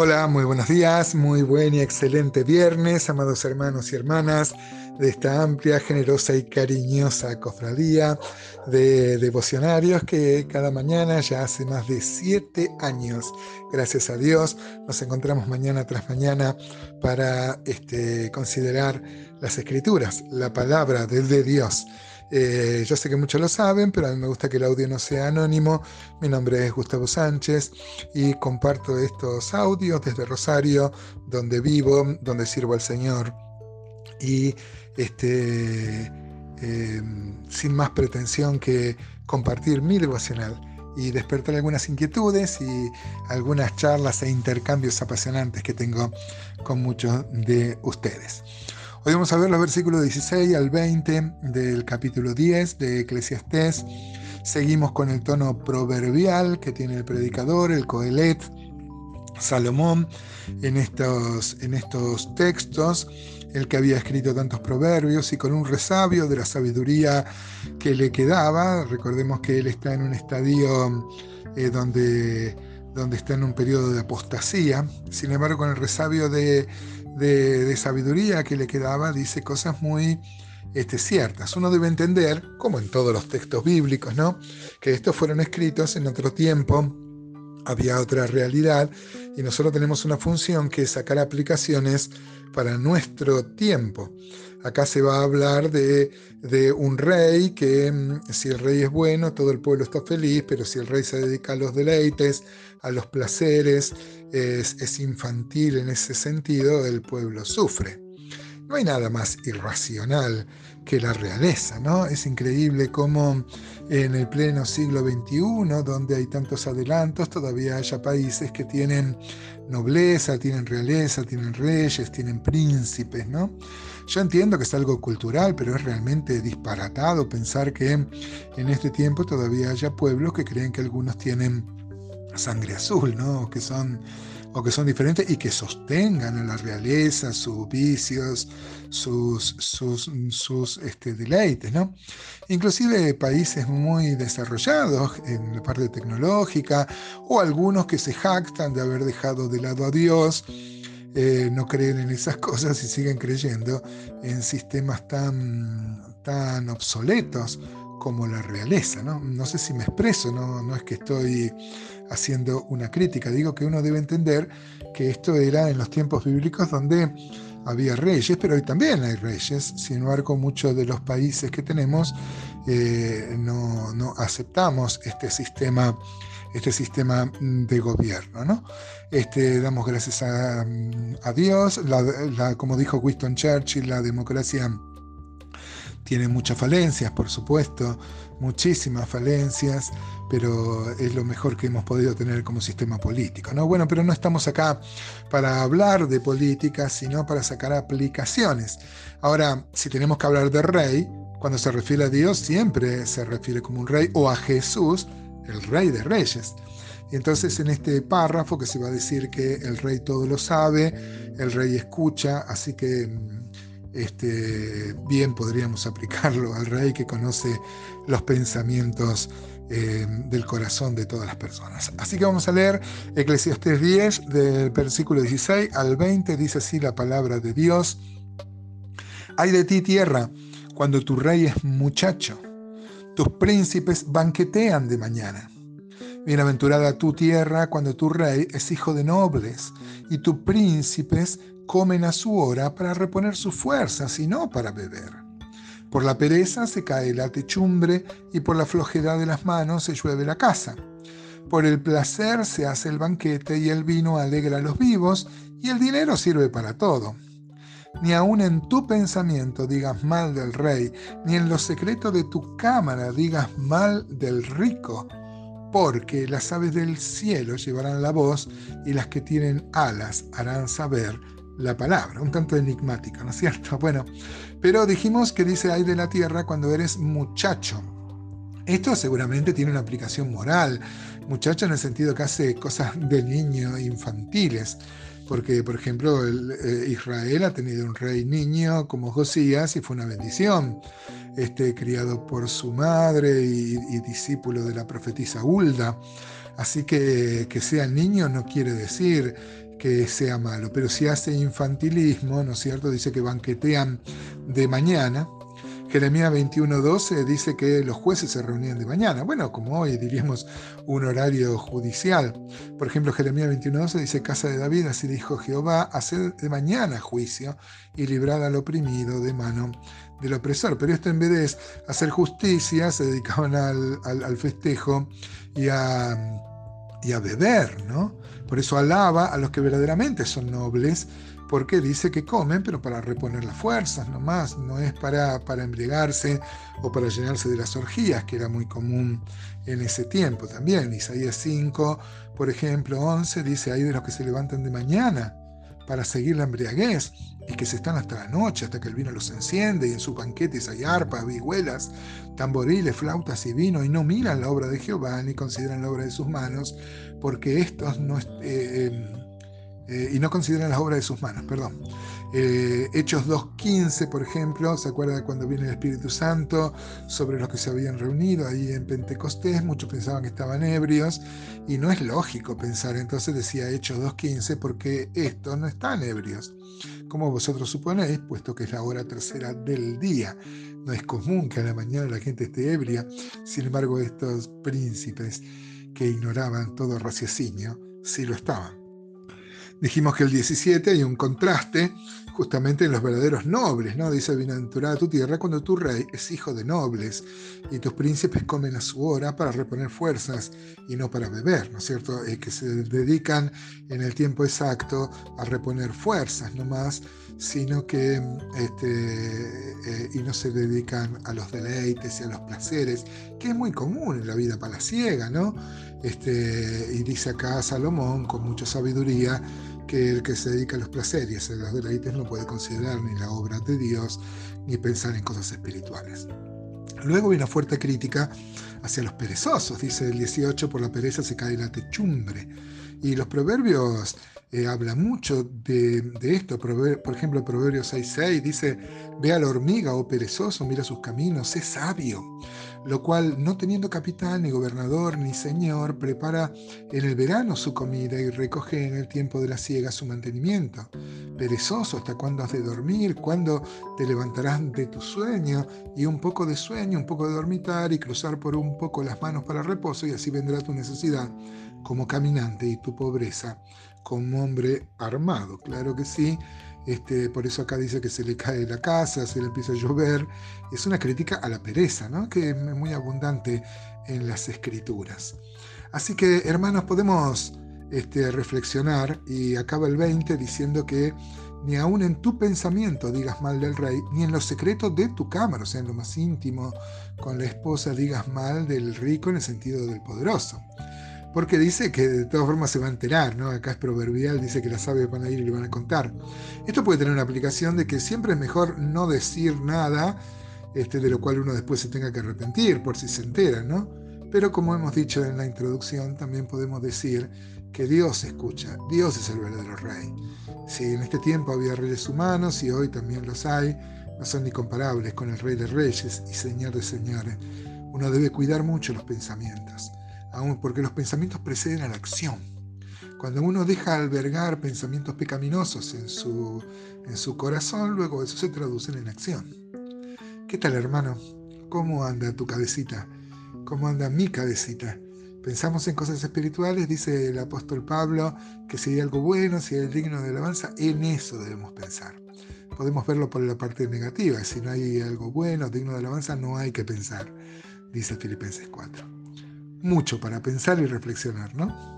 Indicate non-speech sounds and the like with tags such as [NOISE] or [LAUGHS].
Hola, muy buenos días, muy buen y excelente viernes, amados hermanos y hermanas de esta amplia, generosa y cariñosa cofradía de devocionarios que cada mañana, ya hace más de siete años, gracias a Dios, nos encontramos mañana tras mañana para este, considerar las escrituras, la palabra de Dios. Eh, yo sé que muchos lo saben, pero a mí me gusta que el audio no sea anónimo. Mi nombre es Gustavo Sánchez y comparto estos audios desde Rosario, donde vivo, donde sirvo al Señor. Y este, eh, sin más pretensión que compartir mi devocional y despertar algunas inquietudes y algunas charlas e intercambios apasionantes que tengo con muchos de ustedes. A ver los versículos 16 al 20 del capítulo 10 de Eclesiastés. Seguimos con el tono proverbial que tiene el predicador, el Coelet, Salomón, en estos, en estos textos, el que había escrito tantos proverbios y con un resabio de la sabiduría que le quedaba. Recordemos que él está en un estadio eh, donde, donde está en un periodo de apostasía. Sin embargo, con el resabio de de, sabiduría que le quedaba, dice cosas muy este, ciertas. Uno debe entender, como en todos los textos bíblicos, ¿no? que estos fueron escritos en otro tiempo, había otra realidad y nosotros tenemos una función que es sacar aplicaciones para nuestro tiempo. Acá se va a hablar de, un rey que mm, si el rey es bueno, todo el pueblo está feliz, pero si el rey se dedica a los deleites, a los placeres, es, es infantil en ese sentido, el pueblo sufre. No hay nada más irracional que la realeza, ¿no? Es increíble cómo en el pleno siglo XXI, donde hay tantos adelantos, todavía haya países que tienen nobleza, tienen realeza, tienen reyes, tienen príncipes, ¿no? Yo entiendo que es algo cultural, pero es realmente disparatado pensar que en este tiempo todavía haya pueblos que creen que algunos tienen sangre azul, ¿no? que son o que son diferentes y que sostengan a la realeza sus vicios, sus, sus, sus este, deleites. ¿no? Inclusive países muy desarrollados en la parte tecnológica o algunos que se jactan de haber dejado de lado a Dios. Eh, no creen en esas [LAUGHS] cosas y siguen creyendo en sistemas tan, tan obsoletos como la realeza. ¿no? no sé si me expreso, no, no es que estoy haciendo una crítica, digo que uno debe entender que esto era en los tiempos bíblicos donde había reyes, pero hoy también hay reyes. Sin embargo, muchos de los países que tenemos eh, no, no, aceptamos este sistema, este sistema de gobierno. ¿no? Este, damos gracias a, a Dios. como dijo Winston Churchill, la democracia tiene muchas falencias, por supuesto, muchísimas falencias, pero es lo mejor que hemos podido tener como sistema político. ¿no? Bueno, pero no estamos acá para hablar de política, sino para sacar aplicaciones. Ahora, si tenemos que hablar de rey, cuando se refiere a Dios, siempre se refiere como un rey o a Jesús, el rey de reyes. Y entonces en este párrafo que se va a decir que el rey todo lo sabe, el rey escucha, así que mm, este, bien podríamos aplicarlo al rey que conoce los pensamientos eh, del corazón de todas las personas. Así que vamos a leer Eclesiastes 10, del versículo 16 al 20, dice así la palabra de Dios. Hay de ti tierra cuando tu rey es muchacho, tus príncipes banquetean de mañana. Bienaventurada tu tierra cuando tu rey es hijo de nobles y tus príncipes comen a su hora para reponer sus fuerzas y no para beber. Por la pereza se cae la techumbre y por la flojedad de las manos se llueve la casa. Por el placer se hace el banquete y el vino alegra a los vivos y el dinero sirve para todo. Ni aun en tu pensamiento digas mal del rey, ni en los secretos de tu cámara digas mal del rico, porque las aves del cielo llevarán la voz y las que tienen alas harán saber la palabra, un tanto enigmática, ¿no es cierto? [LAUGHS] Bueno, pero dijimos que dice hay de la tierra cuando eres muchacho. Esto seguramente tiene una aplicación moral, muchacho en el sentido que hace cosas de niño infantiles, porque por ejemplo eh, Israel ha tenido un rey niño como Josías y fue una bendición, este, criado por su madre y, y discípulo de la profetisa Hulda. Así que que sea niño no quiere decir que sea malo. Pero si hace infantilismo, ¿no es cierto? Dice que banquetean de mañana. Jeremías 21:12 dice que los jueces se reunían de mañana. Bueno, como hoy diríamos un horario judicial. Por ejemplo, Jeremías 21:12 dice, Casa de David, así dijo Jehová, hacer de mañana juicio y librar al oprimido de mano del opresor. Pero esto en vez de hacer justicia, se dedicaban al, festejo y a, y a beber, ¿no? Por eso alaba a los que verdaderamente son nobles, porque dice que comen, pero para reponer las fuerzas nomás, no es para, para embriagarse o para llenarse de las orgías, que era muy común en ese tiempo también. Isaías 5, por ejemplo, 11 dice, hay de los que se levantan de mañana para seguir la embriaguez y que se están hasta la noche, hasta que el vino los enciende y en sus banquetes hay arpas, vihuelas, tamboriles, flautas y vino y no miran la obra de Jehová ni consideran la obra de sus manos, porque estos no... Eh, em, eh, y no consideran las obras de sus manos, perdón. Eh, Hechos 2.15, por ejemplo, ¿se acuerda cuando viene el Espíritu Santo sobre los que se habían reunido ahí en Pentecostés? Muchos pensaban que estaban ebrios y no es lógico pensar, entonces decía Hechos 2.15, porque estos no están ebrios, como vosotros suponéis, puesto que es la hora tercera del día. No es común que a la mañana la gente esté ebria, sin embargo estos príncipes que ignoraban todo raciocinio, sí lo estaban. Dijimos que el 17 hay un contraste justamente en los verdaderos nobles, ¿no? Dice, bienaventurada tu tierra cuando tu rey es hijo de nobles y tus príncipes comen a su hora para reponer fuerzas y no para beber, ¿no es cierto? Eh, que se dedican en el tiempo exacto a reponer fuerzas, no más, sino que, este, eh, y no se dedican a los deleites y a los placeres, que es muy común en la vida palaciega, ¿no? Este, y dice acá Salomón, con mucha sabiduría, que el que se dedica a los placeres, a los deleites, no puede considerar ni la obra de Dios, ni pensar en cosas espirituales. Luego viene una fuerte crítica hacia los perezosos. Dice el 18, por la pereza se cae la techumbre. Y los proverbios eh, habla mucho de, esto. Por ejemplo, el Proverbio 6.6 dice, ve a la hormiga, oh perezoso, mira sus caminos, sé sabio. Lo cual, no teniendo capitán, ni gobernador, ni señor, prepara en el verano su comida y recoge en el tiempo de la siega su mantenimiento. Perezoso, ¿hasta cuándo has de dormir? ¿Cuándo te levantarás de tu sueño? Y un poco de sueño, un poco de dormitar y cruzar por un poco las manos para reposo y así vendrá tu necesidad como caminante y tu pobreza como hombre armado. Claro que sí. Este, por eso acá dice que se le cae la casa, se le empieza a llover. Es una crítica a la pereza, ¿no? que es muy abundante en las escrituras. Así que, hermanos, podemos este, reflexionar y acaba el 20 diciendo que ni aun en tu pensamiento digas mal del rey, ni en los secretos de tu cámara, o sea, en lo más íntimo con la esposa digas mal del rico en el sentido del poderoso porque dice que de todas formas se va a enterar, ¿no? Acá es proverbial, dice que las aves van a ir y le van a contar. Esto puede tener una aplicación de que siempre es mejor no decir nada este, de lo cual uno después se tenga que arrepentir por si se entera, ¿no? Pero como hemos dicho en la introducción, también podemos decir que Dios escucha, Dios es el verdadero rey. Si en este tiempo había reyes humanos y hoy también los hay, no son ni comparables con el rey de reyes y señor de señores. Uno debe cuidar mucho los pensamientos porque los pensamientos preceden a la acción. Cuando uno deja albergar pensamientos pecaminosos en su, en su corazón, luego eso se traduce en acción. ¿Qué tal, hermano? ¿Cómo anda tu cabecita? ¿Cómo anda mi cabecita? Pensamos en cosas espirituales, dice el apóstol Pablo, que si hay algo bueno, si hay digno de alabanza, en eso debemos pensar. Podemos verlo por la parte negativa, si no hay algo bueno, digno de alabanza, no hay que pensar, dice Filipenses 4 mucho para pensar y reflexionar, ¿no?